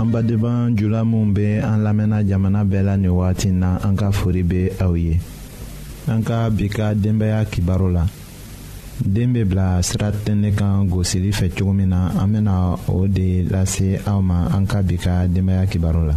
an badenban jula minw bɛ an lamɛnna jamana bɛɛ la nin wagati na an ka fori bɛ aw ye an ka bi ka denbaya kibaru la den bɛ bila sira tɛnɛ kan gosili fɛ cogo min na an bɛna o de lase aw ma an ka bi ka denbaya kibaru la.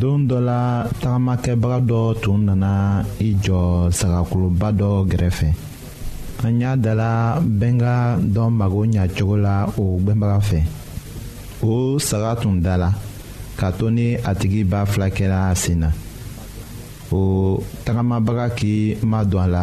don dɔ la tagamakɛbaga dɔ tun nana i jɔ sagakoloba dɔ gɛrɛfɛ an y'a dala bɛnka dɔ mago ɲa cogo la o gbɛnbaga fɛ o saga tun da la ka to ni a tigi ba fila kɛra a sen na o tagamabaga k'i madon a la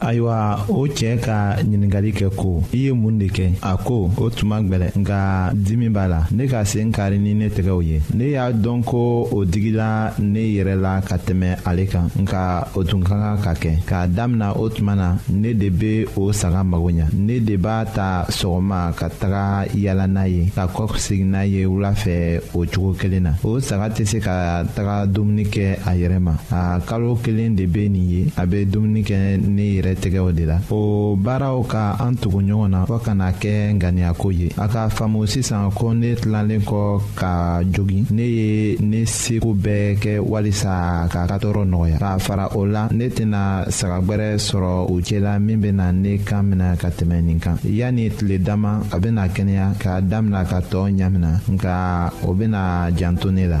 ayiwa o cɛ ka ɲininkali kɛ ko i ye mun de kɛ a ko o tun man gbɛlɛ nka dimi b'a la ne ka sen kari ni ne tɛgɛw ye ne y'a dɔn ko o digila ne yɛrɛ la ka tɛmɛ ale kan nka o tun ka kan ka kɛ k'a damina o tuma na ne de bɛ o saga mago ɲa ne de b'a ta sɔgɔma ka taga yala n'a ye ka kɔ segin n'a ye wula fɛ o cogo kelen na o saga tɛ se ka taga dumuni kɛ a yɛrɛ ma a kalo kelen de bɛ nin ye a bɛ dumuni kɛ ne yɛrɛ tɛgɛw de la o baaraw ka an tugu ɲɔgɔn na fɔ ka na kɛ ŋaniyako ye a ka faamu sisan ko ne tilalen kɔ ka jogin ne ye ne seko bɛɛ kɛ walisa ka ka tɔɔrɔ nɔgɔya k'a fara o la ne tɛna saga gbɛrɛ sɔrɔ u cɛla min bɛna ne kan minɛ ka tɛmɛ nin kan yanni tile dama a bɛna kɛnɛya k'a damina ka tɔɔ ɲamina nka o bɛna janto ne la.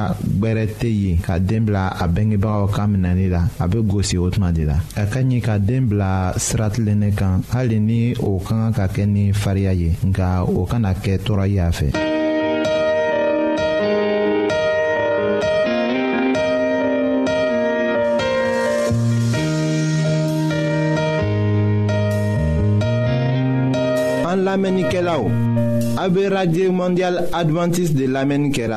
gbɛrɛ tɛ yen ka den bila a bɛngebagaw ka minɛli la a bɛ gosi o tuma de la a ka ɲi ka den bila sira tilennen kan hali ni o ka kan ka kɛ ni fariya ye nka o kana kɛ tɔɔrɔ ye a fɛ. lamɛnnikɛlaw a bɛ radio mondial adventiste de lamɛnni kɛra.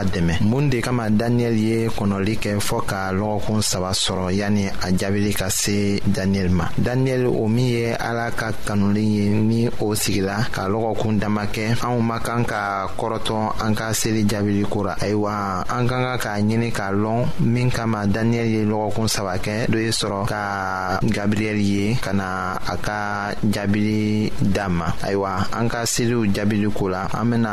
a dɛmɛ mun de kama daniyɛli ye kɔnɔli kɛ fɔɔ ka lɔgɔkun saba sɔrɔ yanni a jaabili ka se daniyɛli ma daniyɛli o min ye ala ka kanulen ye ni o sigila ka lɔgɔkun dama kɛ anw ma kan ka kɔrɔtɔn an ka seli jaabili ko ra ayiwa an ka kan k'a ɲini k'a lɔn min kama daniyɛli ye lɔgɔkun saba kɛ do ye sɔrɔ ka gabriyɛli ye ka na a ka jaabili d'a ma ayiwa an ka seliw jaabili ko la an bena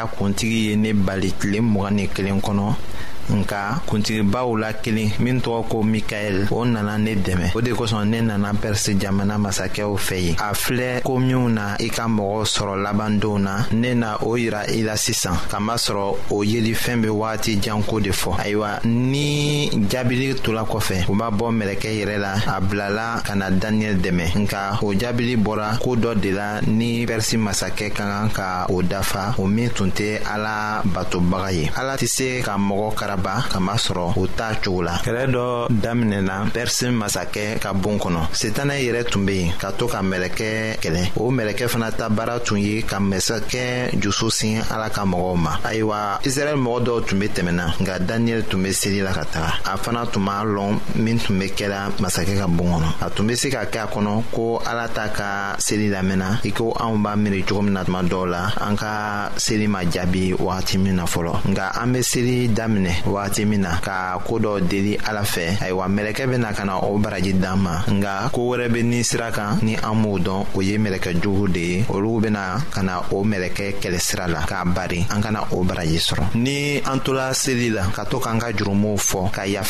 a kuntigi ye ne bali tile mugan ni kelen kɔnɔ nka kuntigibaw la kelen min tɔgɔ ko mikaɛl o nana ne dɛmɛ o de kosɔn ne nana pɛrisi jamana masakɛw fɛ yen a filɛ ko minw na i ka mɔgɔw sɔrɔ labandonw na ne na o yira i la sisan kamasɔrɔ o yelifɛn be wagati janko de fɔ ayiwa ni jaabili tola kɔfɛ u b'a bɔ mɛlɛkɛ yɛrɛ la a bilala ka na daniyɛli dɛmɛ nka o jaabili bɔra ko dɔ de la ni pɛrisi masakɛ ka kan ka o dafa o min tun tɛ ala batobaga ye ala tɛ se ka mɔgɔ karaba kamasɔrɔ o t'a cogo la kɛlɛ dɔ daminɛna pɛrisi masakɛ ka bon kɔnɔ setana yɛrɛ tun bɛ yen ka to ka mɛlɛkɛ kɛlɛ o mɛlɛkɛ fana ta baara tun ye ka masakɛ jusu sin ala ka mɔgɔw ma ayiwa israɛl mɔgɔ dɔw tun bɛ tɛmɛna nka daniyɛli tun bɛ seli la ka taga a fana tun b'a lɔn min tun bɛ kɛra masakɛ ka bon kɔnɔ a tun bɛ se ka kɛ a kɔnɔ ko ala t'a ka a seli lamɛnna i ko anw b'a miiri cogo min na tuma dɔw la an ka seli ma jaabi wagati min na fɔlɔ nka an bɛ seli daminɛ wagati min na ka ko dɔ deli ala fɛ ayiwa mɛlɛkɛ bɛ na ka na o baraji d'an ma nka ko wɛrɛ bɛ ni sira kan ni an m'o dɔn o ye mɛlɛkɛ jugu de ye olu bɛ na ka na o mɛlɛkɛ kɛlɛ sira la k'a bari an kana o baraji sɔrɔ ni an tola seli la ka to k'an ka jurumuw fɔ ka yafa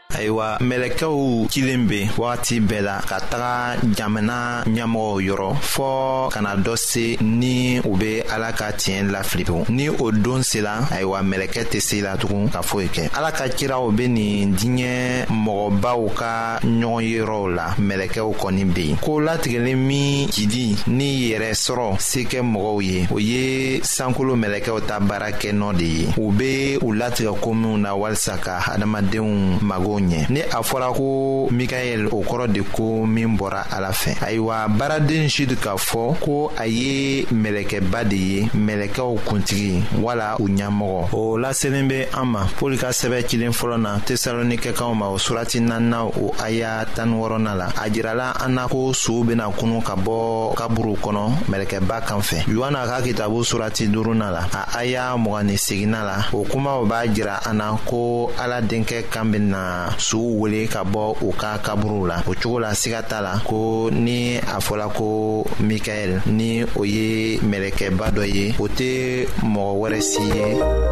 ayiwa mɛlɛkɛw cilen be wagati bɛɛ la ka taga jamana ɲɛmɔgɔw yɔrɔ fɔɔ kana dɔ se ni u be ala ka tiɲɛ lafili tugun ni o don sela ayiwa mɛlɛkɛ tɛ se la tugun ka foyi kɛ ala ka kiraw be nin diɲɛ mɔgɔbaw ka ɲɔgɔn yɔrɔw la mɛlɛkɛw kɔni be yen ko latigɛlen min jidi ni yɛrɛ sɔrɔ se kɛ mɔgɔw ye o ye sankolo mɛlɛkɛw ta baara a kɛ nɔ de ye u bɛ u latigɛ ko minnu na walisa ka hadamadenw mago ɲɛ ni a fɔra ko mikaɛl o kɔrɔ de ko min bɔra ala fɛ ayiwa baaraden sid k'a fɔ ko a ye mɛlɛkɛba de ye mɛlɛkɛw kuntigi wala u ɲɛmɔgɔ o laselen bɛ an ma pɔli ka sɛbɛ cilen fɔlɔ na tesalonikɛkanw ma o surati naaninan o aya tan ni wɔɔrɔnan la a jirala an na ko sow bɛna kunu ka bɔ kaburu kɔnɔ mɛlɛkɛba kan fɛ a ka kitabu surati duruna la a aya mɔgɔn ni seginna la o kumaw b'a jira an na ko ala denkɛ kan bɛna suw wele ka bɔ u ka kaburuw la o cogo la siga t'a la ko ni a fɔla ko mikaɛl ni o ye mɛlɛkɛba dɔ ye o tɛ mɔgɔ wɛrɛ si ye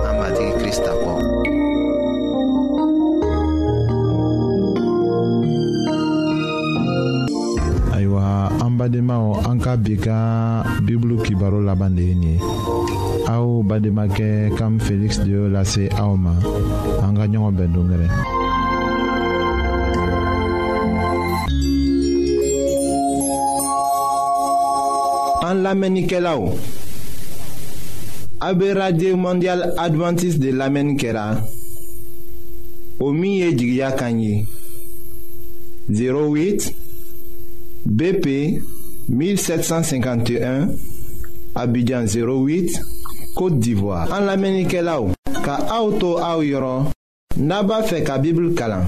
an matigi krista kɔ ayiwa an badenmaw an ka bi ka bibulu kibaro laban de ye nin ye aw bademakɛ kam feliksi de y'o lase aw ma an ka ɲɔgɔn bɛn dongɛrɛ an lamɛnnikɛlaw a bɛ radio mondial adventiste de lamɛnni kɛra o min ye jigiya kan ye 08 BP 1751 Abidjan 08 Côte d'Ivoire. En l'Amérique là, ka auto au yoro, naba fe ka Bible kalan.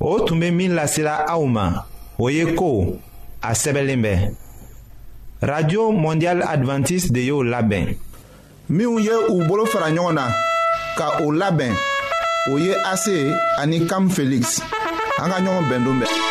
o tun bɛ min lasela aw ma o ye ko a sɛbɛnlen bɛ radio mondial adventiste de y'o labɛn minnu ye u bolo fara ɲɔgɔn na ka o labɛn o ye ase ani kam felix an ka ɲɔgɔn bɛn don bɛɛ